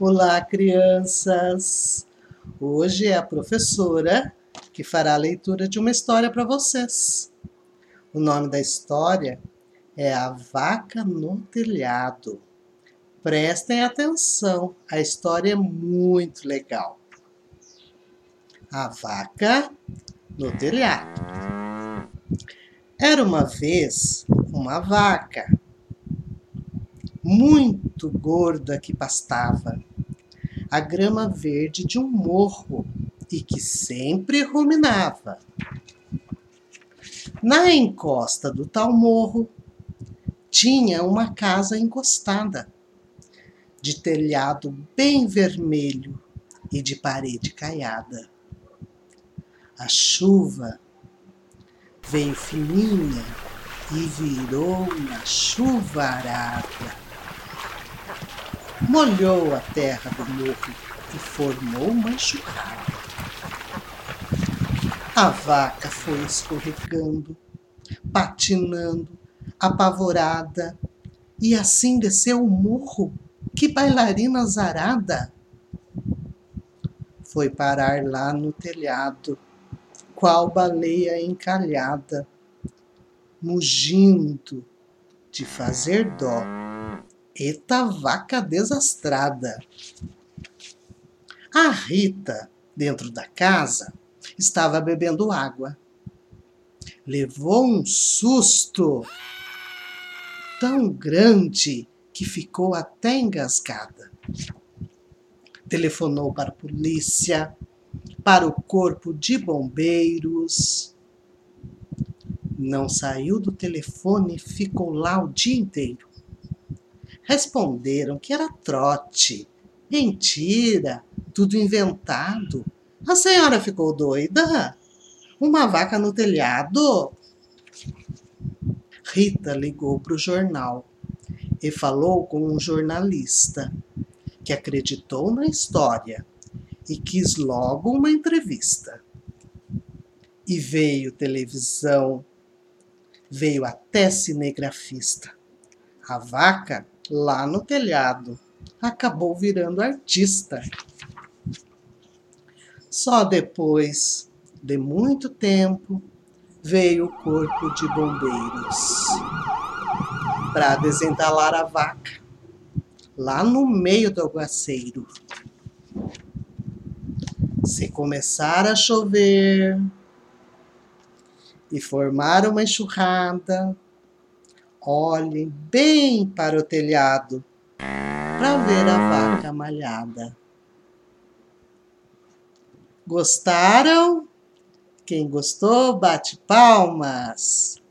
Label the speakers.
Speaker 1: Olá, crianças! Hoje é a professora que fará a leitura de uma história para vocês. O nome da história é A Vaca no Telhado. Prestem atenção, a história é muito legal. A Vaca no Telhado. Era uma vez uma vaca muito gorda que pastava a grama verde de um morro e que sempre ruminava. Na encosta do tal morro tinha uma casa encostada, de telhado bem vermelho e de parede caiada. A chuva veio fininha e virou uma chuvarada molhou a terra do morro e formou uma enxurrada. A vaca foi escorregando, patinando, apavorada, e assim desceu o morro. Que bailarina zarada! Foi parar lá no telhado, qual baleia encalhada, mugindo de fazer dó Eita vaca desastrada! A Rita, dentro da casa, estava bebendo água. Levou um susto tão grande que ficou até engasgada. Telefonou para a polícia, para o corpo de bombeiros. Não saiu do telefone ficou lá o dia inteiro. Responderam que era trote. Mentira, tudo inventado. A senhora ficou doida? Uma vaca no telhado? Rita ligou para o jornal e falou com um jornalista que acreditou na história e quis logo uma entrevista. E veio televisão, veio até cinegrafista. A vaca lá no telhado. Acabou virando artista. Só depois de muito tempo veio o corpo de bombeiros para desentalar a vaca lá no meio do aguaceiro. Se começar a chover e formar uma enxurrada, olhem bem para o telhado para ver a vaca malhada. Gostaram? Quem gostou, bate palmas.